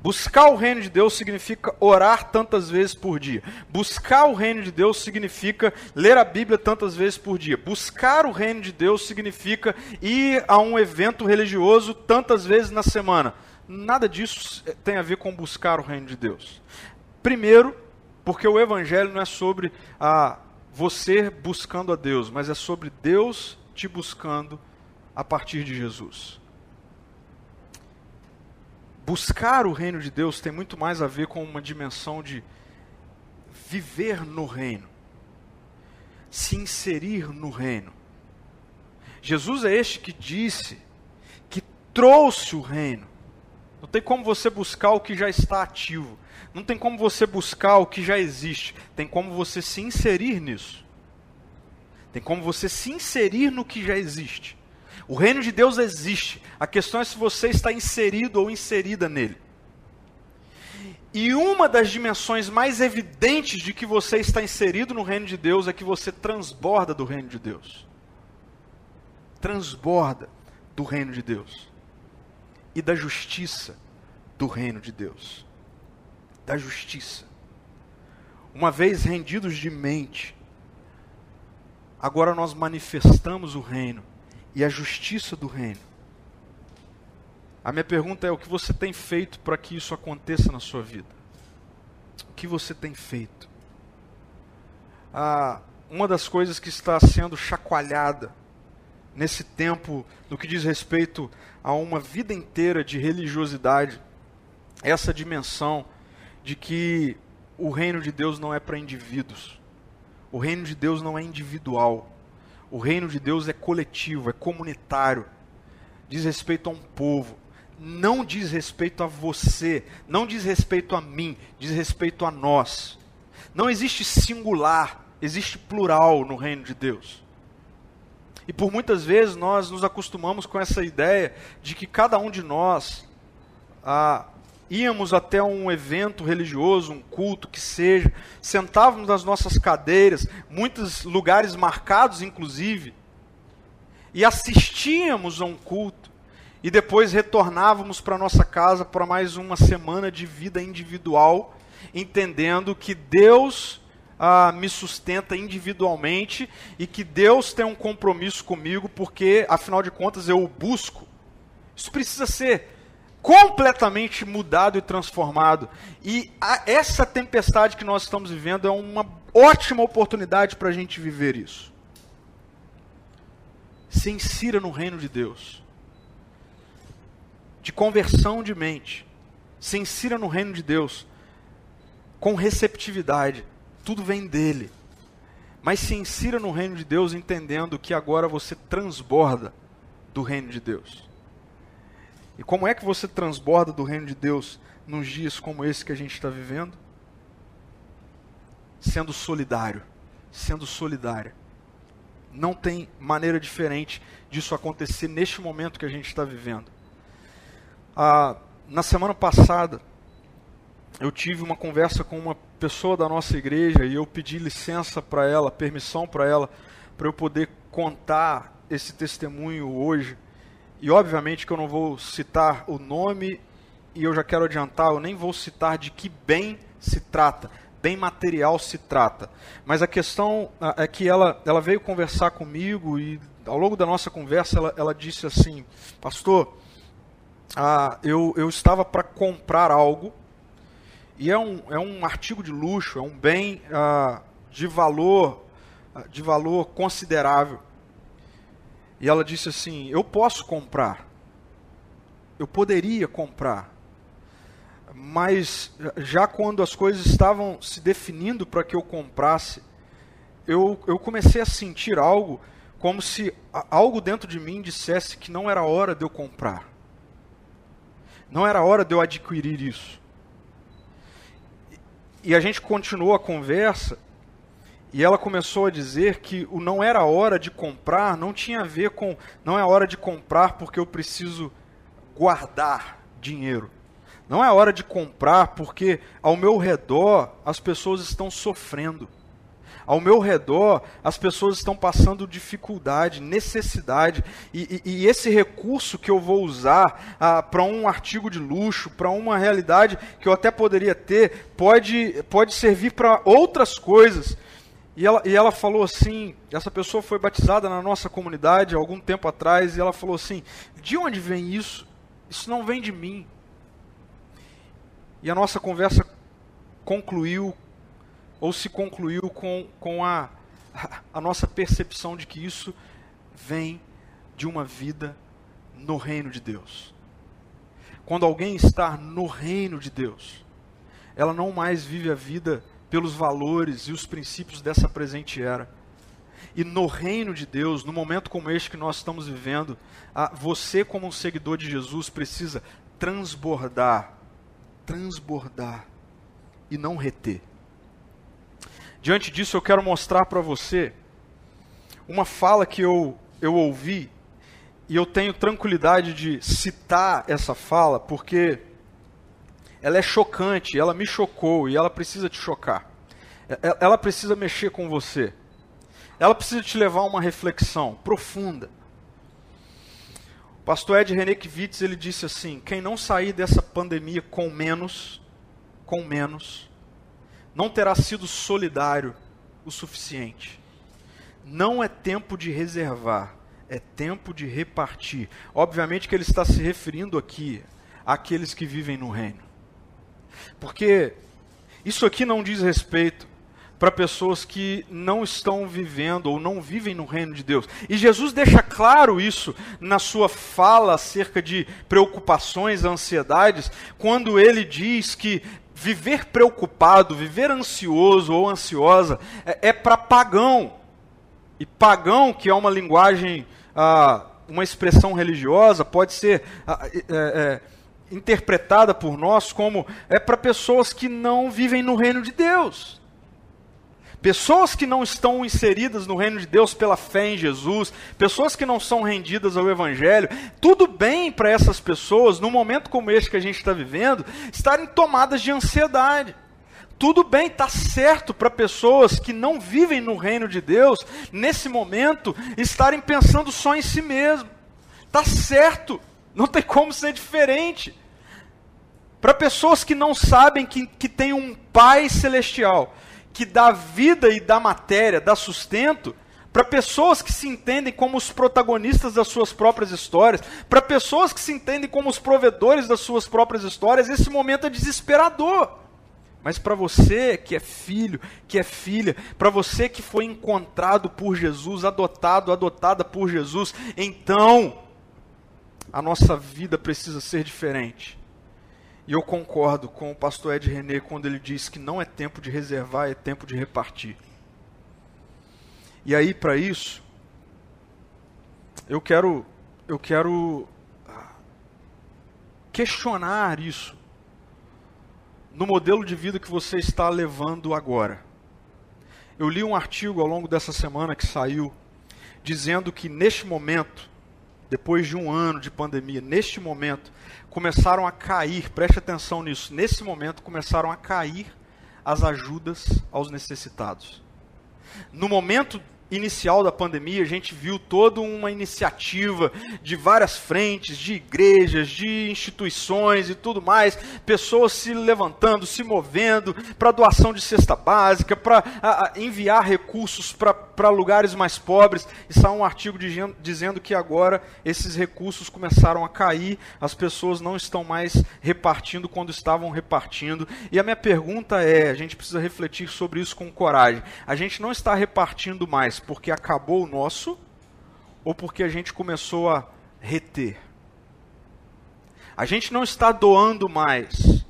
Buscar o reino de Deus significa orar tantas vezes por dia. Buscar o reino de Deus significa ler a Bíblia tantas vezes por dia. Buscar o reino de Deus significa ir a um evento religioso tantas vezes na semana. Nada disso tem a ver com buscar o reino de Deus. Primeiro, porque o evangelho não é sobre a você buscando a Deus, mas é sobre Deus te buscando a partir de Jesus buscar o reino de Deus tem muito mais a ver com uma dimensão de viver no reino, se inserir no reino. Jesus é este que disse que trouxe o reino. Não tem como você buscar o que já está ativo. Não tem como você buscar o que já existe. Tem como você se inserir nisso. Tem como você se inserir no que já existe. O reino de Deus existe. A questão é se você está inserido ou inserida nele. E uma das dimensões mais evidentes de que você está inserido no reino de Deus é que você transborda do reino de Deus. Transborda do reino de Deus. E da justiça do reino de Deus. Da justiça. Uma vez rendidos de mente, agora nós manifestamos o reino e a justiça do reino. A minha pergunta é: o que você tem feito para que isso aconteça na sua vida? O que você tem feito? Ah, uma das coisas que está sendo chacoalhada nesse tempo, no que diz respeito a uma vida inteira de religiosidade, é essa dimensão de que o reino de Deus não é para indivíduos. O reino de Deus não é individual. O reino de Deus é coletivo, é comunitário. Diz respeito a um povo. Não diz respeito a você, não diz respeito a mim, diz respeito a nós. Não existe singular, existe plural no reino de Deus. E por muitas vezes nós nos acostumamos com essa ideia de que cada um de nós ah, íamos até um evento religioso, um culto que seja, sentávamos nas nossas cadeiras, muitos lugares marcados inclusive, e assistíamos a um culto, e depois retornávamos para nossa casa para mais uma semana de vida individual, entendendo que Deus ah, me sustenta individualmente e que Deus tem um compromisso comigo, porque afinal de contas eu o busco. Isso precisa ser completamente mudado e transformado. E a, essa tempestade que nós estamos vivendo é uma ótima oportunidade para a gente viver isso. Se insira no reino de Deus. De conversão de mente. Se insira no reino de Deus. Com receptividade. Tudo vem dele. Mas se insira no reino de Deus entendendo que agora você transborda do reino de Deus. E como é que você transborda do reino de Deus nos dias como esse que a gente está vivendo? Sendo solidário. Sendo solidário. Não tem maneira diferente disso acontecer neste momento que a gente está vivendo. Ah, na semana passada, eu tive uma conversa com uma pessoa da nossa igreja e eu pedi licença para ela, permissão para ela, para eu poder contar esse testemunho hoje e obviamente que eu não vou citar o nome e eu já quero adiantar, eu nem vou citar de que bem se trata, bem material se trata. Mas a questão é que ela, ela veio conversar comigo e ao longo da nossa conversa ela, ela disse assim, pastor, ah, eu, eu estava para comprar algo e é um, é um artigo de luxo, é um bem ah, de valor ah, de valor considerável. E ela disse assim: Eu posso comprar. eu poderia comprar. Mas já quando as coisas estavam se definindo para que eu comprasse, eu, eu comecei a sentir algo como se algo dentro de mim dissesse que não era hora de eu comprar. Não era hora de eu adquirir isso. E a gente continuou a conversa e ela começou a dizer que o não era hora de comprar não tinha a ver com não é hora de comprar porque eu preciso guardar dinheiro. Não é hora de comprar porque ao meu redor as pessoas estão sofrendo. Ao meu redor, as pessoas estão passando dificuldade, necessidade, e, e, e esse recurso que eu vou usar ah, para um artigo de luxo, para uma realidade que eu até poderia ter, pode, pode servir para outras coisas. E ela, e ela falou assim: essa pessoa foi batizada na nossa comunidade algum tempo atrás, e ela falou assim: de onde vem isso? Isso não vem de mim. E a nossa conversa concluiu, ou se concluiu com, com a, a nossa percepção de que isso vem de uma vida no reino de Deus. Quando alguém está no reino de Deus, ela não mais vive a vida pelos valores e os princípios dessa presente era. E no reino de Deus, no momento como este que nós estamos vivendo, você, como um seguidor de Jesus, precisa transbordar transbordar e não reter. Diante disso, eu quero mostrar para você uma fala que eu, eu ouvi e eu tenho tranquilidade de citar essa fala porque ela é chocante, ela me chocou e ela precisa te chocar. Ela precisa mexer com você. Ela precisa te levar a uma reflexão profunda. O pastor Ed Renekiewicz, ele disse assim: quem não sair dessa pandemia com menos, com menos, não terá sido solidário o suficiente. Não é tempo de reservar, é tempo de repartir. Obviamente que ele está se referindo aqui àqueles que vivem no reino. Porque isso aqui não diz respeito para pessoas que não estão vivendo ou não vivem no reino de Deus. E Jesus deixa claro isso na sua fala acerca de preocupações, ansiedades, quando ele diz que viver preocupado, viver ansioso ou ansiosa é, é para pagão. E pagão, que é uma linguagem, ah, uma expressão religiosa, pode ser ah, é, é, interpretada por nós como é para pessoas que não vivem no reino de Deus. Pessoas que não estão inseridas no reino de Deus pela fé em Jesus, pessoas que não são rendidas ao Evangelho, tudo bem para essas pessoas, num momento como este que a gente está vivendo, estarem tomadas de ansiedade. Tudo bem, está certo para pessoas que não vivem no reino de Deus, nesse momento, estarem pensando só em si mesmo. Está certo, não tem como ser diferente. Para pessoas que não sabem que, que tem um Pai Celestial, que dá vida e dá matéria, dá sustento, para pessoas que se entendem como os protagonistas das suas próprias histórias, para pessoas que se entendem como os provedores das suas próprias histórias, esse momento é desesperador. Mas para você que é filho, que é filha, para você que foi encontrado por Jesus, adotado, adotada por Jesus, então a nossa vida precisa ser diferente. E eu concordo com o pastor Ed René quando ele diz que não é tempo de reservar, é tempo de repartir. E aí, para isso, eu quero, eu quero ah, questionar isso no modelo de vida que você está levando agora. Eu li um artigo ao longo dessa semana que saiu dizendo que neste momento, depois de um ano de pandemia, neste momento, começaram a cair, preste atenção nisso, nesse momento começaram a cair as ajudas aos necessitados. No momento inicial da pandemia, a gente viu toda uma iniciativa de várias frentes, de igrejas, de instituições e tudo mais, pessoas se levantando, se movendo para doação de cesta básica, para enviar recursos para lugares mais pobres. E saiu um artigo de, dizendo que agora esses recursos começaram a cair, as pessoas não estão mais repartindo quando estavam repartindo. E a minha pergunta é: a gente precisa refletir sobre isso com coragem. A gente não está repartindo mais porque acabou o nosso ou porque a gente começou a reter? A gente não está doando mais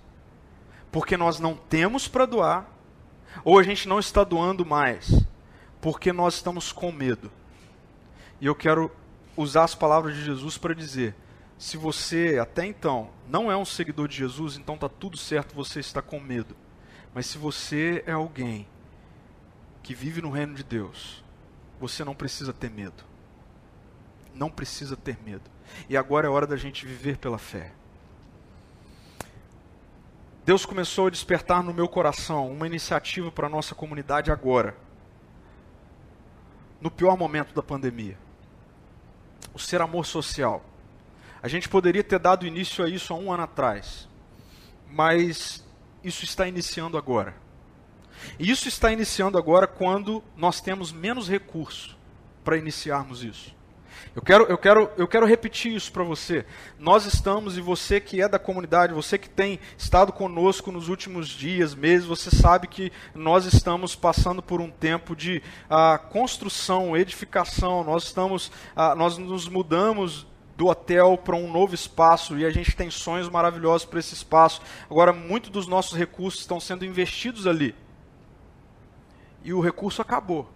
porque nós não temos para doar, ou a gente não está doando mais porque nós estamos com medo. E eu quero usar as palavras de Jesus para dizer: se você até então não é um seguidor de Jesus, então está tudo certo, você está com medo. Mas se você é alguém que vive no reino de Deus, você não precisa ter medo. Não precisa ter medo. E agora é hora da gente viver pela fé. Deus começou a despertar no meu coração uma iniciativa para a nossa comunidade agora. No pior momento da pandemia. O ser amor social. A gente poderia ter dado início a isso há um ano atrás. Mas isso está iniciando agora. Isso está iniciando agora quando nós temos menos recurso para iniciarmos isso. Eu quero, eu quero, eu quero repetir isso para você. Nós estamos, e você que é da comunidade, você que tem estado conosco nos últimos dias, meses, você sabe que nós estamos passando por um tempo de ah, construção, edificação. Nós estamos, ah, nós nos mudamos do hotel para um novo espaço e a gente tem sonhos maravilhosos para esse espaço. Agora, muitos dos nossos recursos estão sendo investidos ali. E o recurso acabou.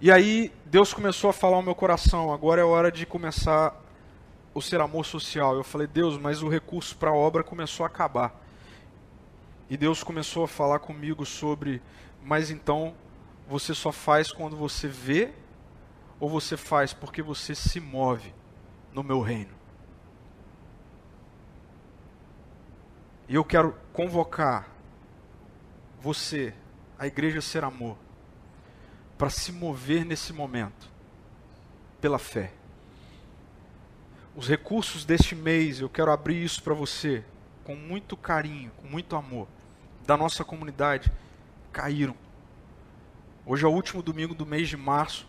E aí Deus começou a falar ao meu coração, agora é hora de começar o ser amor social. Eu falei, Deus, mas o recurso para a obra começou a acabar. E Deus começou a falar comigo sobre, mas então você só faz quando você vê ou você faz porque você se move no meu reino? E eu quero convocar você, a igreja Ser Amor, para se mover nesse momento pela fé. Os recursos deste mês, eu quero abrir isso para você com muito carinho, com muito amor, da nossa comunidade, caíram. Hoje é o último domingo do mês de março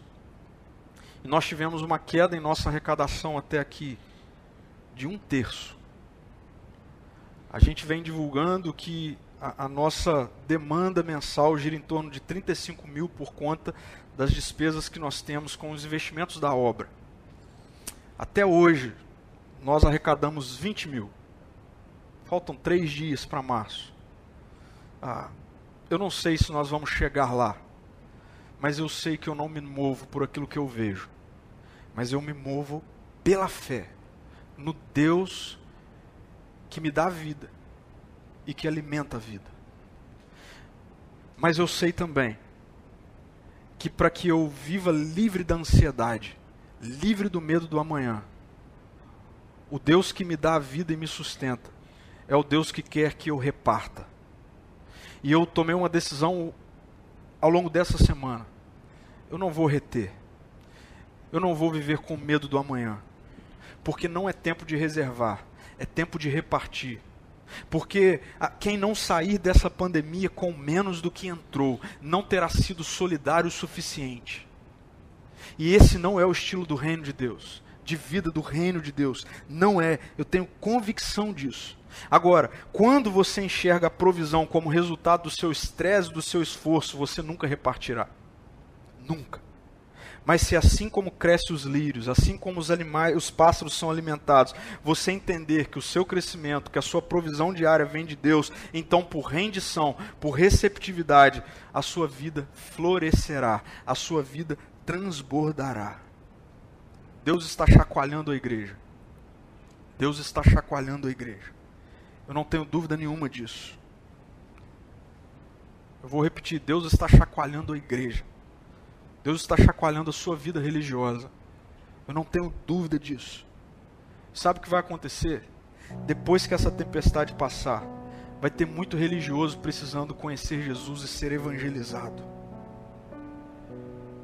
e nós tivemos uma queda em nossa arrecadação até aqui de um terço. A gente vem divulgando que a, nossa demanda mensal gira em torno de 35 mil por conta das despesas que nós temos com os investimentos da obra. Até hoje, nós arrecadamos 20 mil. Faltam três dias para março. Ah, eu não sei se nós vamos chegar lá, mas eu sei que eu não me movo por aquilo que eu vejo, mas eu me movo pela fé no Deus que me dá vida e que alimenta a vida. Mas eu sei também que para que eu viva livre da ansiedade, livre do medo do amanhã, o Deus que me dá a vida e me sustenta é o Deus que quer que eu reparta. E eu tomei uma decisão ao longo dessa semana. Eu não vou reter. Eu não vou viver com medo do amanhã. Porque não é tempo de reservar, é tempo de repartir. Porque quem não sair dessa pandemia com menos do que entrou, não terá sido solidário o suficiente. E esse não é o estilo do reino de Deus, de vida do reino de Deus. Não é, eu tenho convicção disso. Agora, quando você enxerga a provisão como resultado do seu estresse, do seu esforço, você nunca repartirá. Nunca. Mas se assim como crescem os lírios, assim como os animais, os pássaros são alimentados, você entender que o seu crescimento, que a sua provisão diária vem de Deus, então por rendição, por receptividade, a sua vida florescerá, a sua vida transbordará. Deus está chacoalhando a igreja. Deus está chacoalhando a igreja. Eu não tenho dúvida nenhuma disso. Eu vou repetir: Deus está chacoalhando a igreja. Deus está chacoalhando a sua vida religiosa. Eu não tenho dúvida disso. Sabe o que vai acontecer? Depois que essa tempestade passar, vai ter muito religioso precisando conhecer Jesus e ser evangelizado.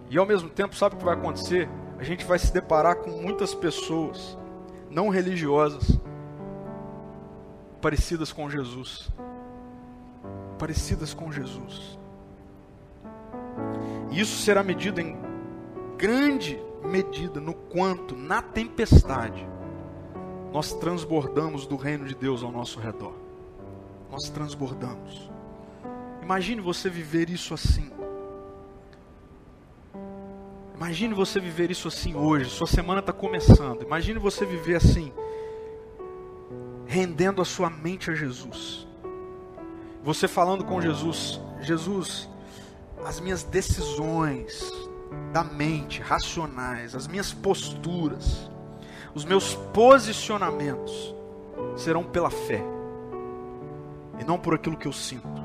E ao mesmo tempo, sabe o que vai acontecer? A gente vai se deparar com muitas pessoas não religiosas parecidas com Jesus. Parecidas com Jesus. Isso será medido em grande medida no quanto, na tempestade, nós transbordamos do reino de Deus ao nosso redor. Nós transbordamos. Imagine você viver isso assim. Imagine você viver isso assim hoje. Sua semana está começando. Imagine você viver assim, rendendo a sua mente a Jesus. Você falando com Jesus: Jesus, as minhas decisões da mente, racionais, as minhas posturas, os meus posicionamentos serão pela fé e não por aquilo que eu sinto.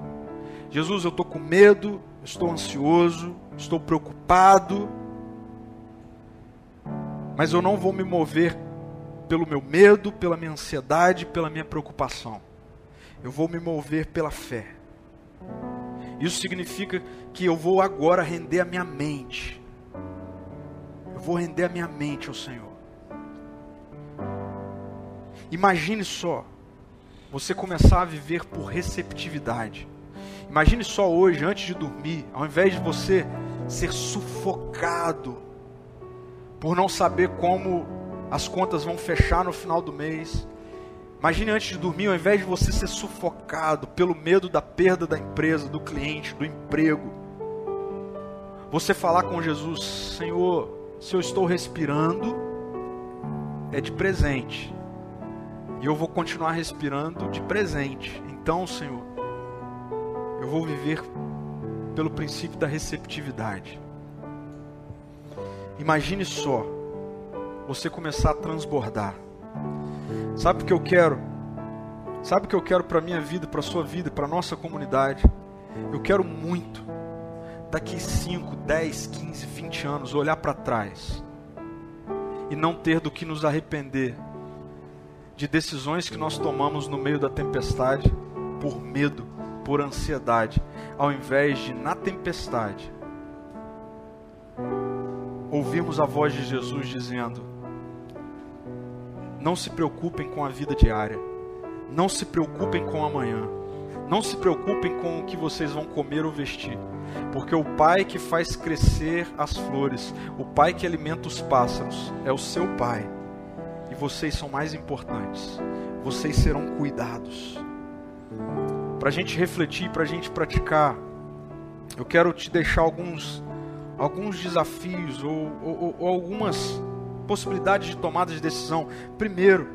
Jesus, eu estou com medo, estou ansioso, estou preocupado, mas eu não vou me mover pelo meu medo, pela minha ansiedade, pela minha preocupação. Eu vou me mover pela fé. Isso significa que eu vou agora render a minha mente. Eu vou render a minha mente ao Senhor. Imagine só, você começar a viver por receptividade. Imagine só hoje, antes de dormir, ao invés de você ser sufocado por não saber como as contas vão fechar no final do mês. Imagine antes de dormir, ao invés de você ser sufocado pelo medo da perda da empresa, do cliente, do emprego, você falar com Jesus: Senhor, se eu estou respirando, é de presente, e eu vou continuar respirando de presente. Então, Senhor, eu vou viver pelo princípio da receptividade. Imagine só você começar a transbordar. Sabe o que eu quero? Sabe o que eu quero para minha vida, para sua vida, para nossa comunidade? Eu quero muito daqui 5, 10, 15, 20 anos olhar para trás e não ter do que nos arrepender de decisões que nós tomamos no meio da tempestade por medo, por ansiedade, ao invés de na tempestade ouvimos a voz de Jesus dizendo: Não se preocupem com a vida diária, não se preocupem com amanhã, não se preocupem com o que vocês vão comer ou vestir, porque o Pai que faz crescer as flores, o Pai que alimenta os pássaros, é o seu Pai, e vocês são mais importantes, vocês serão cuidados. Para a gente refletir, para a gente praticar, eu quero te deixar alguns alguns desafios ou, ou, ou algumas possibilidades de tomada de decisão. Primeiro,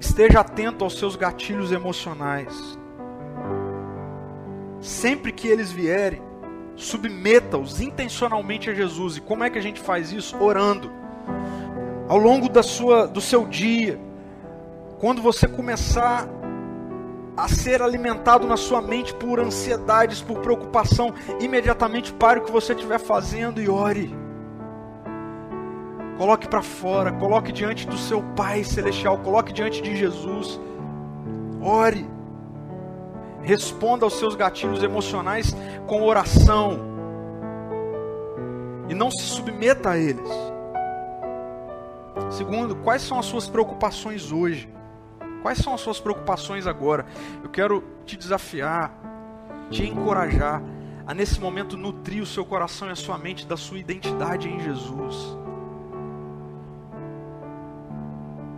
esteja atento aos seus gatilhos emocionais. Sempre que eles vierem, submeta-os intencionalmente a Jesus. E como é que a gente faz isso? Orando. Ao longo da sua, do seu dia, quando você começar a ser alimentado na sua mente por ansiedades, por preocupação, imediatamente pare o que você estiver fazendo e ore. Coloque para fora, coloque diante do seu Pai celestial, coloque diante de Jesus. Ore. Responda aos seus gatilhos emocionais com oração. E não se submeta a eles. Segundo, quais são as suas preocupações hoje? Quais são as suas preocupações agora? Eu quero te desafiar, te encorajar a nesse momento nutrir o seu coração e a sua mente da sua identidade em Jesus.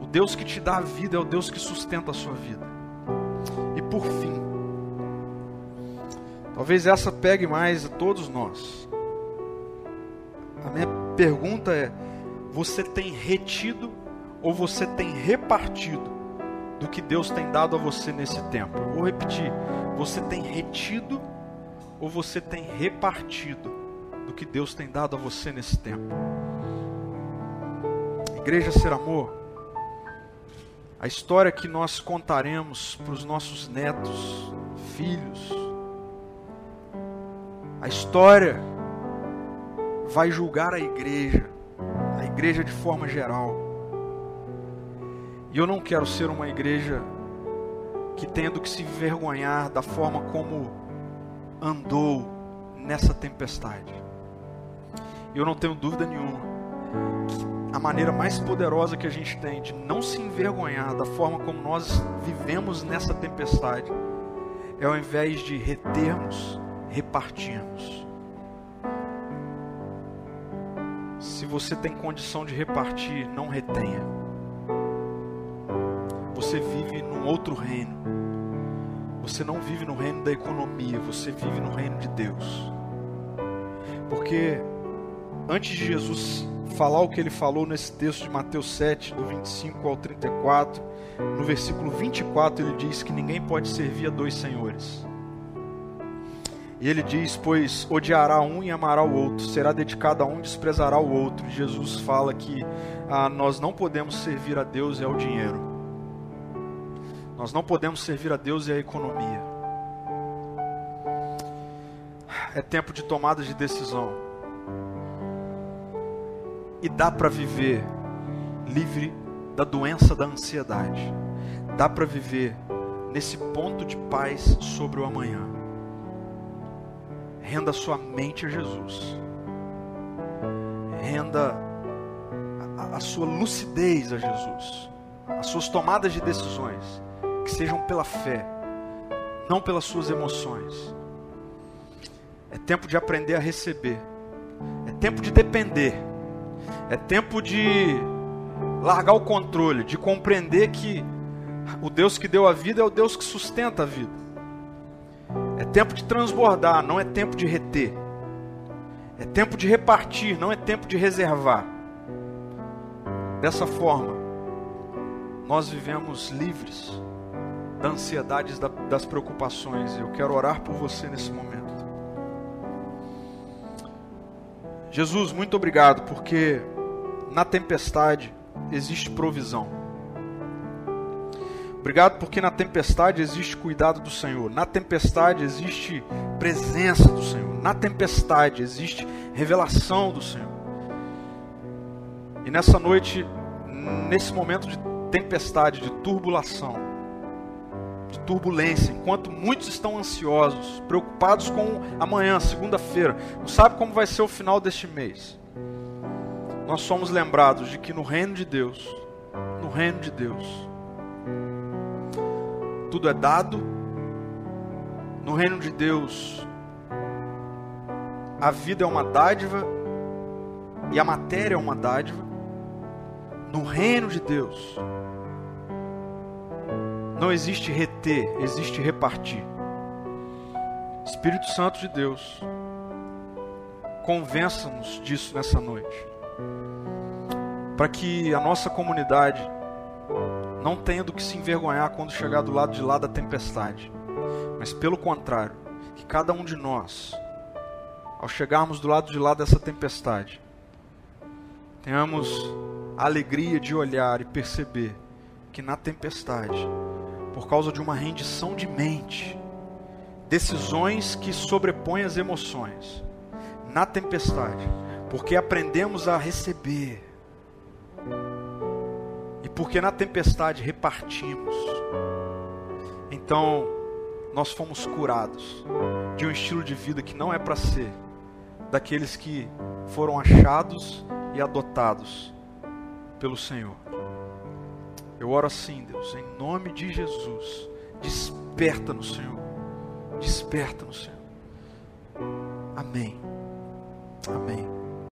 O Deus que te dá a vida é o Deus que sustenta a sua vida. E por fim, talvez essa pegue mais a todos nós. A minha pergunta é: você tem retido ou você tem repartido do que Deus tem dado a você nesse tempo. vou repetir: você tem retido ou você tem repartido do que Deus tem dado a você nesse tempo? Igreja Ser Amor, a história que nós contaremos para os nossos netos, filhos, a história vai julgar a igreja, a igreja de forma geral. E eu não quero ser uma igreja que tendo que se envergonhar da forma como andou nessa tempestade. Eu não tenho dúvida nenhuma que a maneira mais poderosa que a gente tem de não se envergonhar da forma como nós vivemos nessa tempestade é ao invés de retermos, repartirmos. Se você tem condição de repartir, não retenha você vive num outro reino. Você não vive no reino da economia, você vive no reino de Deus. Porque antes de Jesus falar o que ele falou nesse texto de Mateus 7, do 25 ao 34, no versículo 24 ele diz que ninguém pode servir a dois senhores. E ele diz: Pois odiará um e amará o outro, será dedicado a um e desprezará o outro. E Jesus fala que ah, nós não podemos servir a Deus e ao dinheiro, nós não podemos servir a Deus e à economia. É tempo de tomada de decisão. E dá para viver livre da doença da ansiedade. Dá para viver nesse ponto de paz sobre o amanhã. Renda sua mente a Jesus. Renda a, a sua lucidez a Jesus. As suas tomadas de decisões que sejam pela fé, não pelas suas emoções. É tempo de aprender a receber. É tempo de depender. É tempo de largar o controle, de compreender que o Deus que deu a vida é o Deus que sustenta a vida. É tempo de transbordar, não é tempo de reter. É tempo de repartir, não é tempo de reservar. Dessa forma, nós vivemos livres da ansiedade das preocupações. Eu quero orar por você nesse momento. Jesus, muito obrigado, porque na tempestade existe provisão. Obrigado porque na tempestade existe cuidado do Senhor. Na tempestade existe presença do Senhor. Na tempestade existe revelação do Senhor. E nessa noite, nesse momento de tempestade, de turbulação, de turbulência, enquanto muitos estão ansiosos, preocupados com amanhã, segunda-feira, não sabe como vai ser o final deste mês nós somos lembrados de que no reino de Deus, no reino de Deus, tudo é dado, no reino de Deus, a vida é uma dádiva e a matéria é uma dádiva. No reino de Deus, não existe reter, existe repartir. Espírito Santo de Deus, convença-nos disso nessa noite para que a nossa comunidade não tenha do que se envergonhar quando chegar do lado de lá da tempestade, mas pelo contrário, que cada um de nós, ao chegarmos do lado de lá dessa tempestade, tenhamos a alegria de olhar e perceber que na tempestade, por causa de uma rendição de mente, decisões que sobrepõem as emoções, na tempestade, porque aprendemos a receber, porque na tempestade repartimos. Então, nós fomos curados de um estilo de vida que não é para ser daqueles que foram achados e adotados pelo Senhor. Eu oro assim, Deus, em nome de Jesus. Desperta no Senhor. Desperta no Senhor. Amém. Amém.